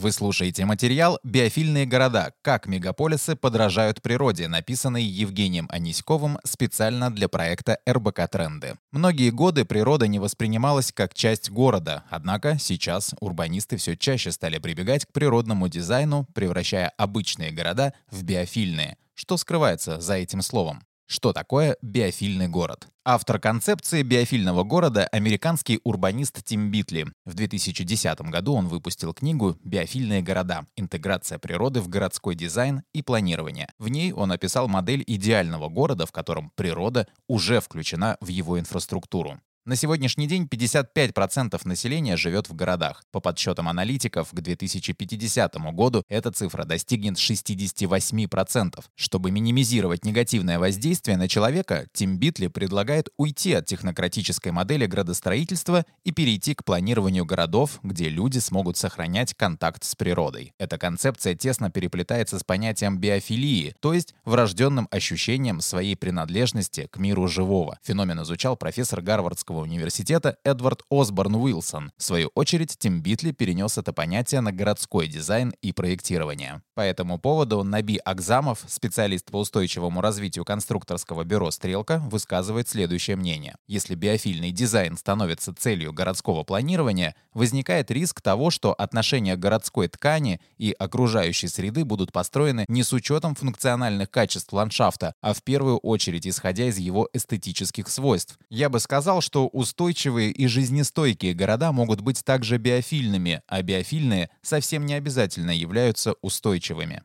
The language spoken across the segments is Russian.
Вы слушаете материал «Биофильные города. Как мегаполисы подражают природе», написанный Евгением Аниськовым специально для проекта РБК Тренды. Многие годы природа не воспринималась как часть города, однако сейчас урбанисты все чаще стали прибегать к природному дизайну, превращая обычные города в биофильные. Что скрывается за этим словом? Что такое биофильный город? Автор концепции биофильного города – американский урбанист Тим Битли. В 2010 году он выпустил книгу «Биофильные города. Интеграция природы в городской дизайн и планирование». В ней он описал модель идеального города, в котором природа уже включена в его инфраструктуру. На сегодняшний день 55% населения живет в городах. По подсчетам аналитиков, к 2050 году эта цифра достигнет 68%. Чтобы минимизировать негативное воздействие на человека, Тим Битли предлагает уйти от технократической модели градостроительства и перейти к планированию городов, где люди смогут сохранять контакт с природой. Эта концепция тесно переплетается с понятием биофилии, то есть врожденным ощущением своей принадлежности к миру живого. Феномен изучал профессор Гарвардского Гарвардского университета Эдвард Осборн Уилсон. В свою очередь, Тим Битли перенес это понятие на городской дизайн и проектирование. По этому поводу Наби Акзамов, специалист по устойчивому развитию конструкторского бюро «Стрелка», высказывает следующее мнение. Если биофильный дизайн становится целью городского планирования, возникает риск того, что отношения городской ткани и окружающей среды будут построены не с учетом функциональных качеств ландшафта, а в первую очередь исходя из его эстетических свойств. Я бы сказал, что устойчивые и жизнестойкие города могут быть также биофильными, а биофильные совсем не обязательно являются устойчивыми.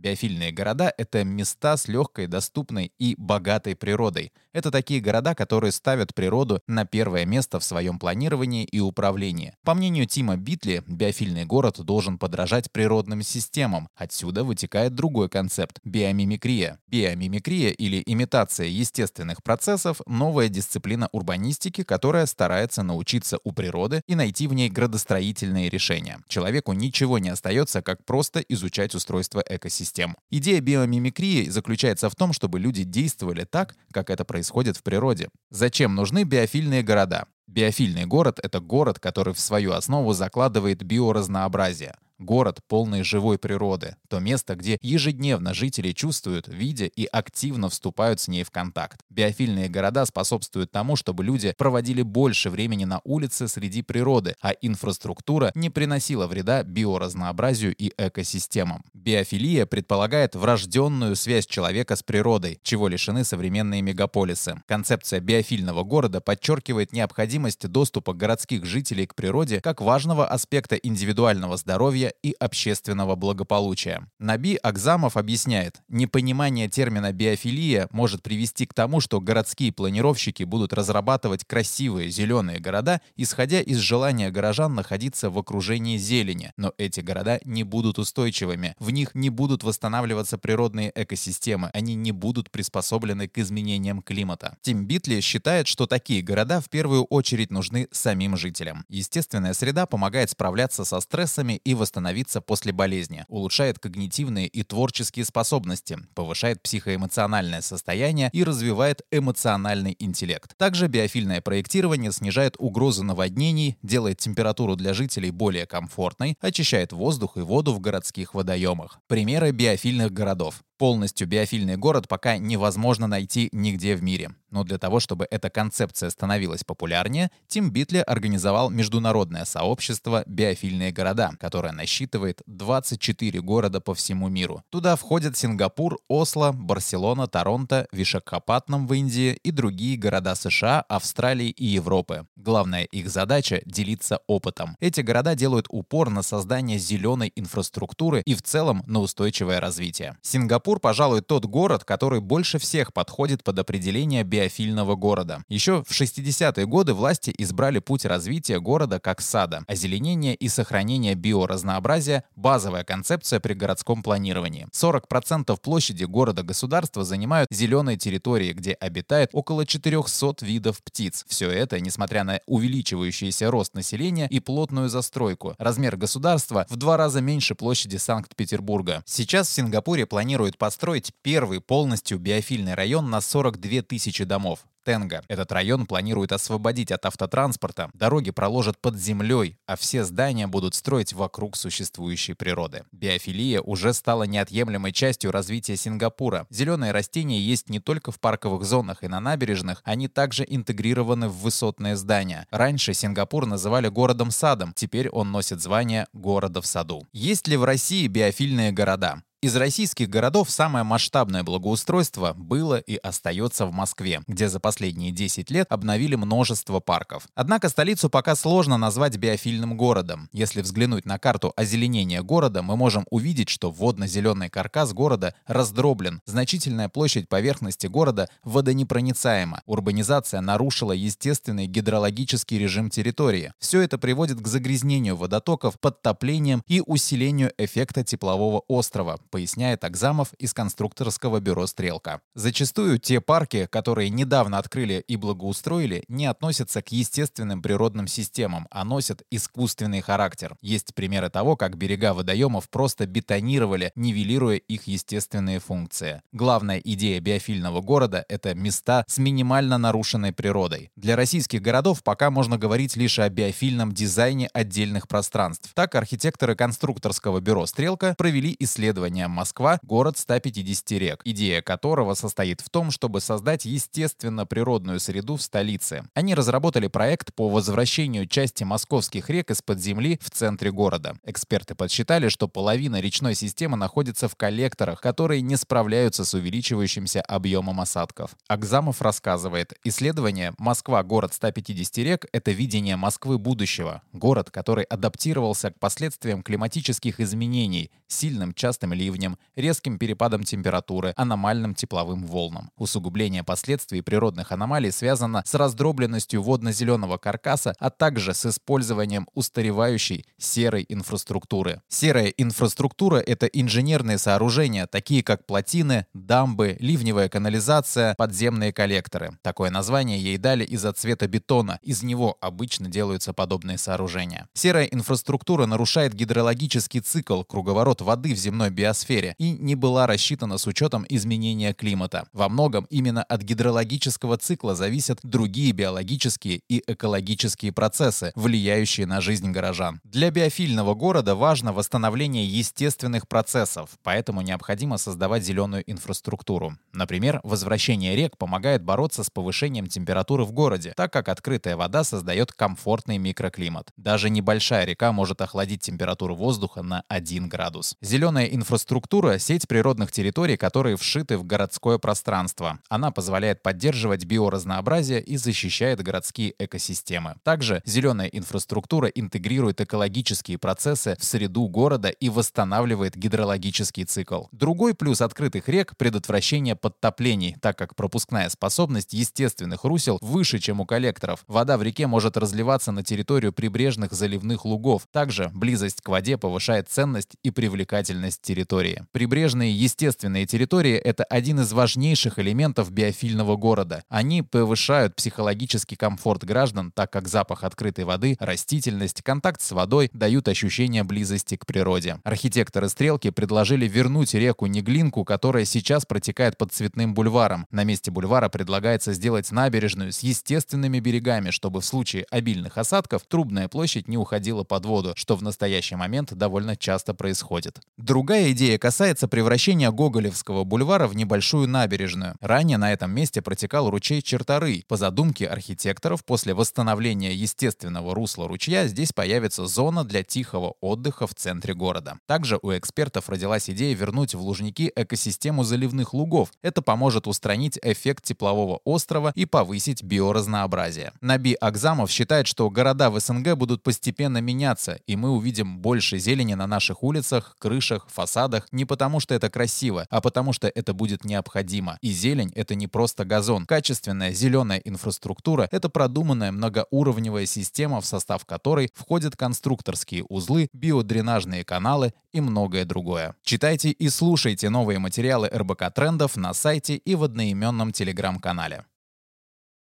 Биофильные города — это места с легкой, доступной и богатой природой. Это такие города, которые ставят природу на первое место в своем планировании и управлении. По мнению Тима Битли, биофильный город должен подражать природным системам. Отсюда вытекает другой концепт — биомимикрия. Биомимикрия или имитация естественных процессов — новая дисциплина урбанистики, которая старается научиться у природы и найти в ней градостроительные решения. Человеку ничего не остается, как просто изучать устройство экосистемы систем. Идея биомимикрии заключается в том, чтобы люди действовали так, как это происходит в природе. Зачем нужны биофильные города? Биофильный город — это город, который в свою основу закладывает биоразнообразие. Город, полный живой природы. То место, где ежедневно жители чувствуют, видя и активно вступают с ней в контакт. Биофильные города способствуют тому, чтобы люди проводили больше времени на улице среди природы, а инфраструктура не приносила вреда биоразнообразию и экосистемам. Биофилия предполагает врожденную связь человека с природой, чего лишены современные мегаполисы. Концепция биофильного города подчеркивает необходимость доступа городских жителей к природе как важного аспекта индивидуального здоровья и общественного благополучия. Наби Акзамов объясняет, непонимание термина биофилия может привести к тому, что городские планировщики будут разрабатывать красивые зеленые города, исходя из желания горожан находиться в окружении зелени. Но эти города не будут устойчивыми, в них не будут восстанавливаться природные экосистемы, они не будут приспособлены к изменениям климата. Тим Битли считает, что такие города в первую очередь нужны самим жителям. Естественная среда помогает справляться со стрессами и восстанавливать восстановиться после болезни, улучшает когнитивные и творческие способности, повышает психоэмоциональное состояние и развивает эмоциональный интеллект. Также биофильное проектирование снижает угрозы наводнений, делает температуру для жителей более комфортной, очищает воздух и воду в городских водоемах. Примеры биофильных городов. Полностью биофильный город пока невозможно найти нигде в мире. Но для того, чтобы эта концепция становилась популярнее, Тим Битли организовал международное сообщество «Биофильные города», которое насчитывает 24 города по всему миру. Туда входят Сингапур, Осло, Барселона, Торонто, Вишакхапатнам в Индии и другие города США, Австралии и Европы. Главная их задача — делиться опытом. Эти города делают упор на создание зеленой инфраструктуры и в целом на устойчивое развитие. Сингапур Сингапур, пожалуй, тот город, который больше всех подходит под определение биофильного города. Еще в 60-е годы власти избрали путь развития города как сада. Озеленение и сохранение биоразнообразия – базовая концепция при городском планировании. 40% площади города-государства занимают зеленые территории, где обитает около 400 видов птиц. Все это, несмотря на увеличивающийся рост населения и плотную застройку. Размер государства в два раза меньше площади Санкт-Петербурга. Сейчас в Сингапуре планируют построить первый полностью биофильный район на 42 тысячи домов. Тенга. Этот район планирует освободить от автотранспорта, дороги проложат под землей, а все здания будут строить вокруг существующей природы. Биофилия уже стала неотъемлемой частью развития Сингапура. Зеленые растения есть не только в парковых зонах и на набережных, они также интегрированы в высотные здания. Раньше Сингапур называли городом-садом, теперь он носит звание города в саду. Есть ли в России биофильные города? Из российских городов самое масштабное благоустройство было и остается в Москве, где за последние 10 лет обновили множество парков. Однако столицу пока сложно назвать биофильным городом. Если взглянуть на карту озеленения города, мы можем увидеть, что водно-зеленый каркас города раздроблен. Значительная площадь поверхности города водонепроницаема. Урбанизация нарушила естественный гидрологический режим территории. Все это приводит к загрязнению водотоков, подтоплениям и усилению эффекта теплового острова, поясняет Акзамов из конструкторского бюро «Стрелка». Зачастую те парки, которые недавно открыли и благоустроили, не относятся к естественным природным системам, а носят искусственный характер. Есть примеры того, как берега водоемов просто бетонировали, нивелируя их естественные функции. Главная идея биофильного города — это места с минимально нарушенной природой. Для российских городов пока можно говорить лишь о биофильном дизайне отдельных пространств. Так архитекторы конструкторского бюро «Стрелка» провели исследование названия Москва – город 150 рек, идея которого состоит в том, чтобы создать естественно-природную среду в столице. Они разработали проект по возвращению части московских рек из-под земли в центре города. Эксперты подсчитали, что половина речной системы находится в коллекторах, которые не справляются с увеличивающимся объемом осадков. Акзамов рассказывает, исследование «Москва – город 150 рек» — это видение Москвы будущего. Город, который адаптировался к последствиям климатических изменений, сильным частым ливнем ливнем, резким перепадом температуры, аномальным тепловым волнам. Усугубление последствий природных аномалий связано с раздробленностью водно-зеленого каркаса, а также с использованием устаревающей серой инфраструктуры. Серая инфраструктура — это инженерные сооружения, такие как плотины, дамбы, ливневая канализация, подземные коллекторы. Такое название ей дали из-за цвета бетона, из него обычно делаются подобные сооружения. Серая инфраструктура нарушает гидрологический цикл, круговорот воды в земной биосфере, атмосфере и не была рассчитана с учетом изменения климата. Во многом именно от гидрологического цикла зависят другие биологические и экологические процессы, влияющие на жизнь горожан. Для биофильного города важно восстановление естественных процессов, поэтому необходимо создавать зеленую инфраструктуру. Например, возвращение рек помогает бороться с повышением температуры в городе, так как открытая вода создает комфортный микроклимат. Даже небольшая река может охладить температуру воздуха на 1 градус. Зеленая инфраструктура Структура — сеть природных территорий, которые вшиты в городское пространство. Она позволяет поддерживать биоразнообразие и защищает городские экосистемы. Также зеленая инфраструктура интегрирует экологические процессы в среду города и восстанавливает гидрологический цикл. Другой плюс открытых рек — предотвращение подтоплений, так как пропускная способность естественных русел выше, чем у коллекторов. Вода в реке может разливаться на территорию прибрежных заливных лугов. Также близость к воде повышает ценность и привлекательность территории территории. Прибрежные естественные территории — это один из важнейших элементов биофильного города. Они повышают психологический комфорт граждан, так как запах открытой воды, растительность, контакт с водой дают ощущение близости к природе. Архитекторы «Стрелки» предложили вернуть реку Неглинку, которая сейчас протекает под Цветным бульваром. На месте бульвара предлагается сделать набережную с естественными берегами, чтобы в случае обильных осадков трубная площадь не уходила под воду, что в настоящий момент довольно часто происходит. Другая идея Идея касается превращения Гоголевского бульвара в небольшую набережную. Ранее на этом месте протекал ручей Черторы. По задумке архитекторов, после восстановления естественного русла ручья здесь появится зона для тихого отдыха в центре города. Также у экспертов родилась идея вернуть в Лужники экосистему заливных лугов. Это поможет устранить эффект теплового острова и повысить биоразнообразие. Наби Акзамов считает, что города в СНГ будут постепенно меняться, и мы увидим больше зелени на наших улицах, крышах, фасадах, городах не потому, что это красиво, а потому, что это будет необходимо. И зелень — это не просто газон. Качественная зеленая инфраструктура — это продуманная многоуровневая система, в состав которой входят конструкторские узлы, биодренажные каналы и многое другое. Читайте и слушайте новые материалы РБК Трендов на сайте и в одноименном телеграм-канале.